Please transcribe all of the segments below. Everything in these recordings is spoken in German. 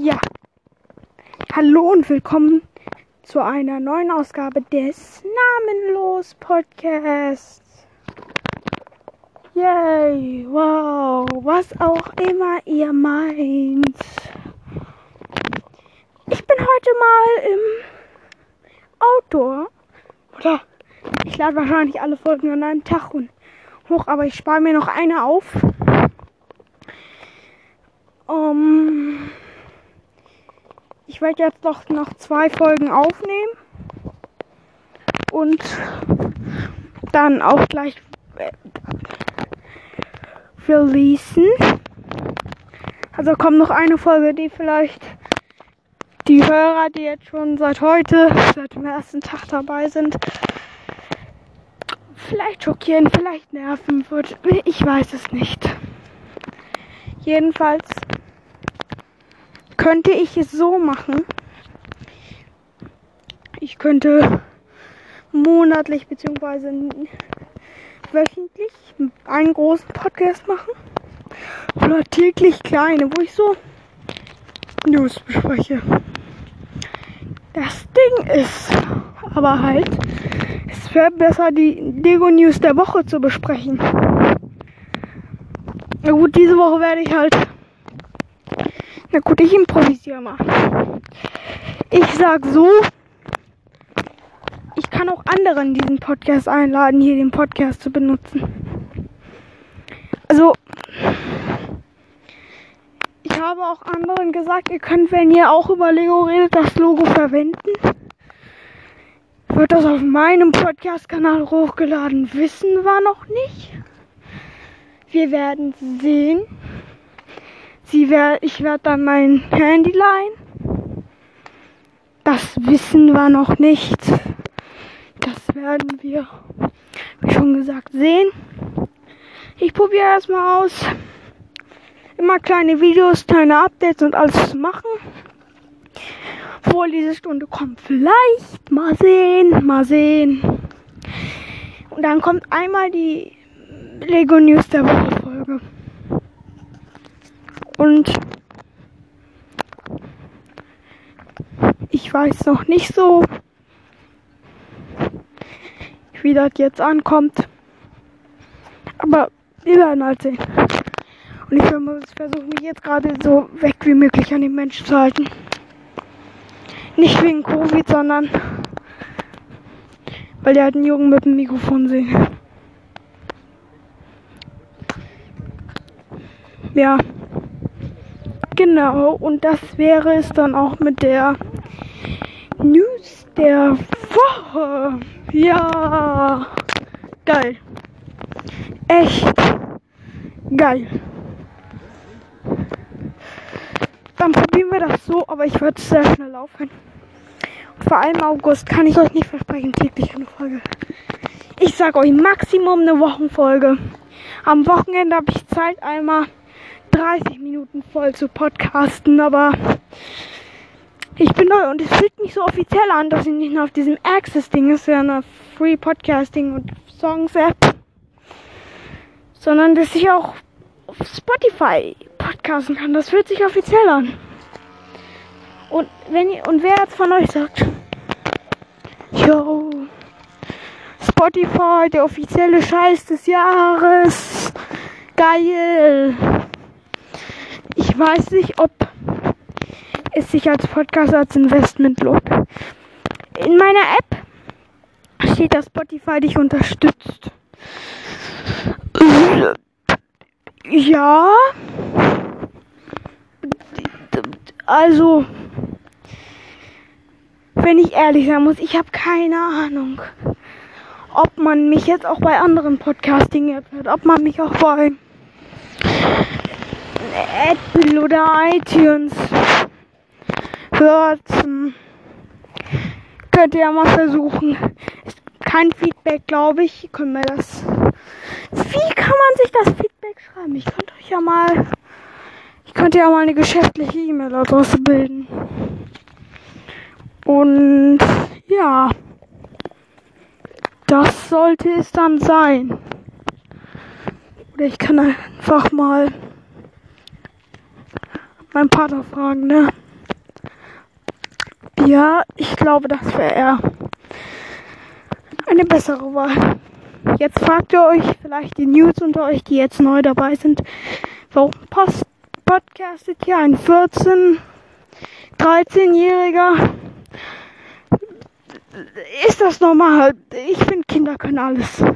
Ja. Hallo und willkommen zu einer neuen Ausgabe des Namenlos Podcasts. Yay, wow, was auch immer ihr meint. Ich bin heute mal im Outdoor. Oder ich lade wahrscheinlich alle Folgen an einem Tag hoch, aber ich spare mir noch eine auf. Um, ich werde jetzt doch noch zwei Folgen aufnehmen und dann auch gleich äh, releasen. Also kommt noch eine Folge, die vielleicht die Hörer, die jetzt schon seit heute, seit dem ersten Tag dabei sind, vielleicht schockieren, vielleicht nerven wird. Ich weiß es nicht. Jedenfalls könnte ich es so machen. Ich könnte monatlich bzw. wöchentlich einen großen Podcast machen. Oder täglich kleine, wo ich so News bespreche. Das Ding ist aber halt, es wäre besser, die Lego News der Woche zu besprechen. Na gut, diese Woche werde ich halt na gut, ich improvisiere mal. Ich sag so, ich kann auch anderen diesen Podcast einladen, hier den Podcast zu benutzen. Also, ich habe auch anderen gesagt, ihr könnt, wenn ihr auch über Lego redet, das Logo verwenden. Wird das auf meinem Podcast-Kanal hochgeladen? Wissen wir noch nicht. Wir werden sehen. Sie werd, ich werde dann mein Handy leihen. Das wissen wir noch nicht. Das werden wir, wie schon gesagt, sehen. Ich probiere erstmal aus, immer kleine Videos, kleine Updates und alles zu machen. Vor diese Stunde kommt vielleicht. Mal sehen, mal sehen. Und dann kommt einmal die Lego News der Woche Folge. Und ich weiß noch nicht so, wie das jetzt ankommt. Aber wir werden halt sehen. Und ich versuche mich jetzt gerade so weg wie möglich an den Menschen zu halten. Nicht wegen Covid, sondern weil der halt einen Jungen mit dem Mikrofon sehen. Ja. Genau, und das wäre es dann auch mit der News der Woche. Ja, geil. Echt geil. Dann probieren wir das so, aber ich würde sehr schnell laufen. Und vor allem August kann ich euch nicht versprechen, täglich eine Folge. Ich sag euch Maximum eine Wochenfolge. Am Wochenende habe ich Zeit einmal 30 Minuten voll zu podcasten, aber ich bin neu und es fühlt mich so offiziell an, dass ich nicht nur auf diesem Access-Ding ist, ja eine Free Podcasting und Songs-App, sondern dass ich auch auf Spotify podcasten kann. Das fühlt sich offiziell an. Und wenn ihr, und wer jetzt von euch sagt, yo, Spotify, der offizielle Scheiß des Jahres, geil ich weiß nicht, ob es sich als Podcast als Investment lohnt. In meiner App steht, dass Spotify dich unterstützt. Ja. Also, wenn ich ehrlich sein muss, ich habe keine Ahnung, ob man mich jetzt auch bei anderen Podcasting-Apps hört, ob man mich auch bei Apple oder iTunes hört, könnt ihr ja mal versuchen. Ist kein Feedback, glaube ich. Können wir das. Wie kann man sich das Feedback schreiben? Ich könnte euch ja mal. Ich könnte ja mal eine geschäftliche E-Mail-Adresse bilden. Und ja. Das sollte es dann sein. Oder ich kann einfach mal meinen Vater fragen, ne? Ja, ich glaube, das wäre eher eine bessere Wahl. Jetzt fragt ihr euch vielleicht die News unter euch, die jetzt neu dabei sind, warum post podcastet hier ein 14, 13-Jähriger? Ist das normal? Ich finde, Kinder können alles. Immer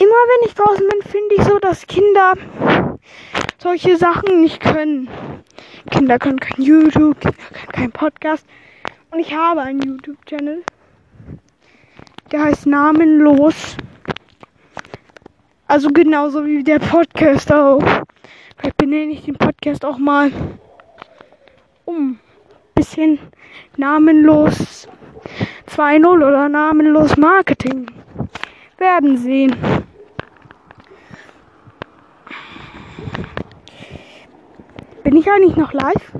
wenn ich draußen bin, finde ich so, dass Kinder solche Sachen nicht können. Kinder können kein YouTube, Kinder können kein Podcast. Und ich habe einen YouTube-Channel. Der heißt Namenlos. Also genauso wie der Podcast auch. Vielleicht benenne ich den Podcast auch mal um. Bisschen namenlos 2.0 oder namenlos Marketing. Werden sehen. Bin ich eigentlich noch live?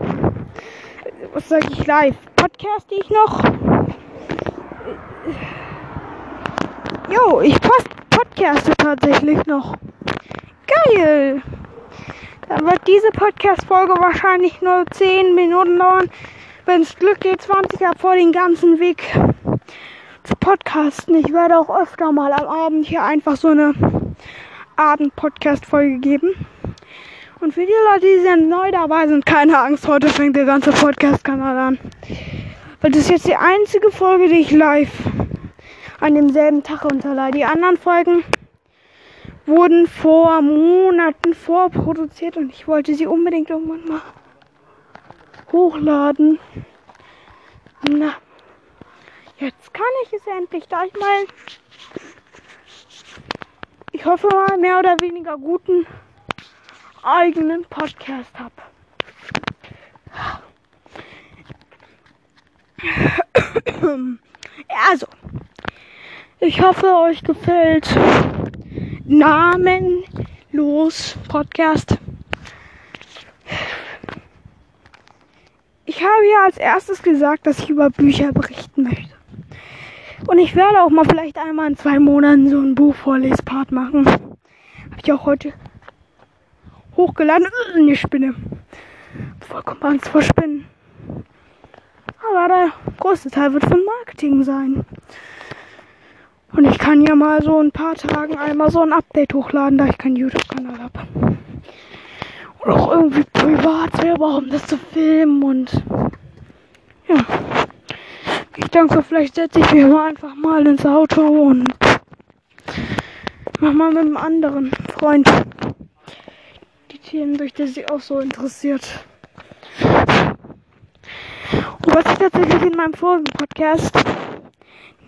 Was sage ich live? Podcaste ich noch? Jo, ich post podcaste tatsächlich noch. Geil! Dann wird diese Podcast-Folge wahrscheinlich nur 10 Minuten dauern. Wenn es Glück geht, 20 ab vor den ganzen Weg zu podcasten. Ich werde auch öfter mal am Abend hier einfach so eine Abend-Podcast-Folge geben. Und für die Leute, die neu dabei sind, keine Angst, heute fängt der ganze Podcast-Kanal an. Weil das ist jetzt die einzige Folge, die ich live an demselben Tag runterlade. Die anderen Folgen wurden vor Monaten vorproduziert und ich wollte sie unbedingt irgendwann mal hochladen. Na, jetzt kann ich es endlich, da ich mal, ich hoffe mal, mehr oder weniger guten eigenen Podcast habe. Also, ich hoffe, euch gefällt Namenlos Podcast. Ich habe ja als erstes gesagt, dass ich über Bücher berichten möchte. Und ich werde auch mal vielleicht einmal in zwei Monaten so ein Buchvorlespart machen. Habe ich auch heute hochgeladen. Eine Spinne. Vollkommen Angst vor Spinnen. Aber der größte Teil wird von Marketing sein. Und ich kann ja mal so ein paar Tagen einmal so ein Update hochladen, da ich keinen YouTube-Kanal habe. Oder auch irgendwie privat selber, um das zu filmen und ja. Ich denke, vielleicht setze ich mich mal einfach mal ins Auto und mach mal mit einem anderen Freund Themen durch, der sich auch so interessiert. Und was ich tatsächlich in meinem vorigen Podcast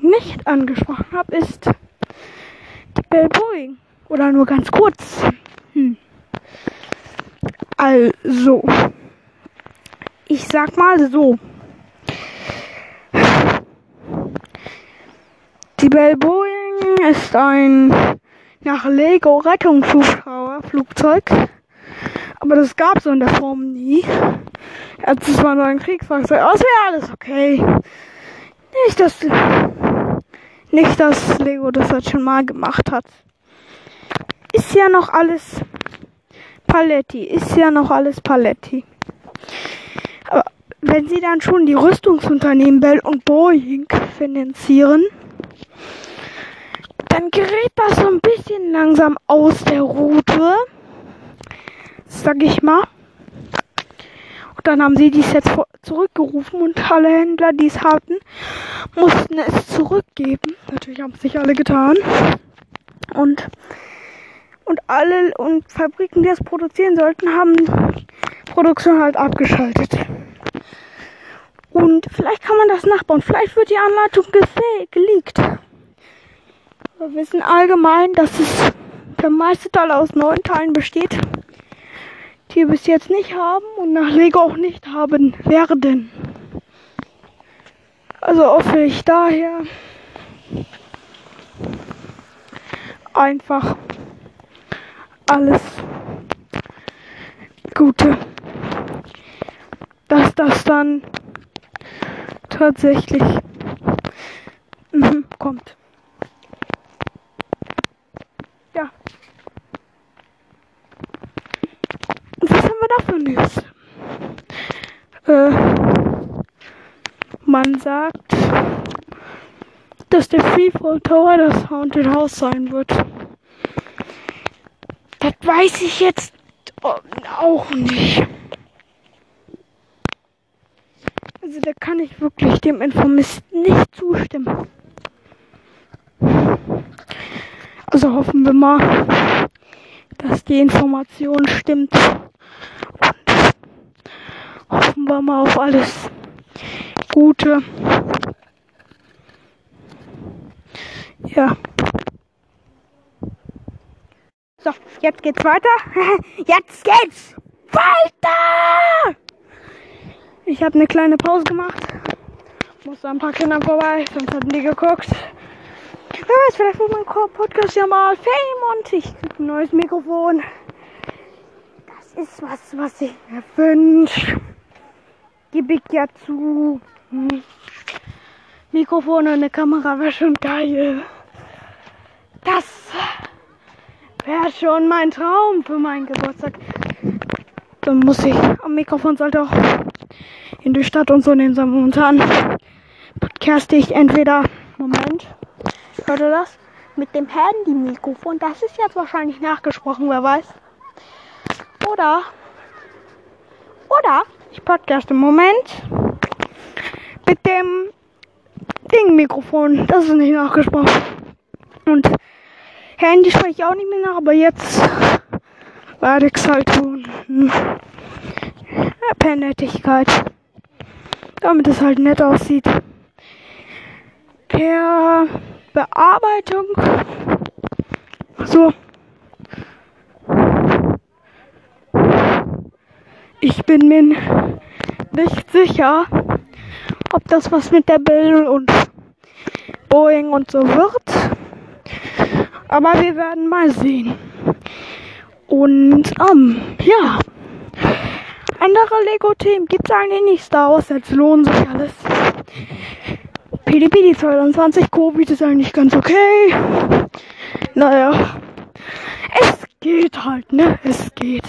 nicht angesprochen habe, ist die Bell Boeing. Oder nur ganz kurz. Hm. Also, ich sag mal so. Die Bell Boeing ist ein nach Lego Rettungshubschrauber Flugzeug. Aber das gab es in der Form nie. Es war nur ein Kriegsfahrzeug. Aber es wäre alles okay. Nicht, dass nicht, dass Lego das halt schon mal gemacht hat. Ist ja noch alles Paletti. Ist ja noch alles Paletti. Aber wenn sie dann schon die Rüstungsunternehmen Bell und Boeing finanzieren, dann gerät das so ein bisschen langsam aus der Route. Sag ich mal. Und dann haben sie die Sets zurückgerufen und alle Händler, die es hatten, mussten es zurückgeben. Natürlich haben es nicht alle getan. Und, und alle und Fabriken, die es produzieren sollten, haben Produktion halt abgeschaltet. Und vielleicht kann man das nachbauen. Vielleicht wird die Anleitung geleakt. Wir wissen allgemein, dass es der meiste Teil aus neun Teilen besteht, wir bis jetzt nicht haben und nach Lego auch nicht haben werden. Also hoffe ich daher einfach alles Gute, dass das dann tatsächlich mhm, kommt. Ja. Und was haben wir da für News? Äh, man sagt, dass der Freefall Tower das Haunted House sein wird. Das weiß ich jetzt auch nicht. Also da kann ich wirklich dem Informisten nicht zustimmen. Also hoffen wir mal, dass die Information stimmt. Hoffen mal auf alles Gute. Ja. So, jetzt geht's weiter. Jetzt geht's weiter! Ich habe eine kleine Pause gemacht. Musste ein paar Kinder vorbei, sonst hatten die geguckt. Wer weiß, vielleicht wird mein Podcast ja mal Fame und ich krieg ein neues Mikrofon. Das ist was, was ich mir wünsche. Gib ich ja zu. Mikrofon und eine Kamera wäre schon geil. Das wäre schon mein Traum für meinen Geburtstag. Dann muss ich am Mikrofon sollte auch in die Stadt und so nehmen. Momentan podcaste ich entweder, Moment, hört ihr das? Mit dem Handy-Mikrofon. Das ist jetzt wahrscheinlich nachgesprochen, wer weiß. Oder, oder ich podcaste im Moment mit dem Ding-Mikrofon. Das ist nicht nachgesprochen. Und Handy spreche ich auch nicht mehr nach, aber jetzt werde ich es halt tun. Per Nettigkeit damit es halt nett aussieht. Per Bearbeitung. So. Ich bin mir nicht sicher, ob das was mit der Bill und Boeing und so wird. Aber wir werden mal sehen. Und ähm, ja andere Lego-Themen gibt es eigentlich nicht. Star Wars jetzt lohnt sich alles. PDP 22 Covid ist eigentlich ganz okay. Naja. Es geht halt, ne? Es geht.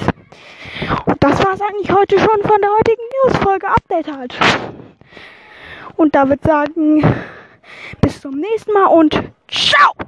Und das war es eigentlich heute schon von der heutigen News-Folge. Update halt. Und da würde sagen, bis zum nächsten Mal und ciao!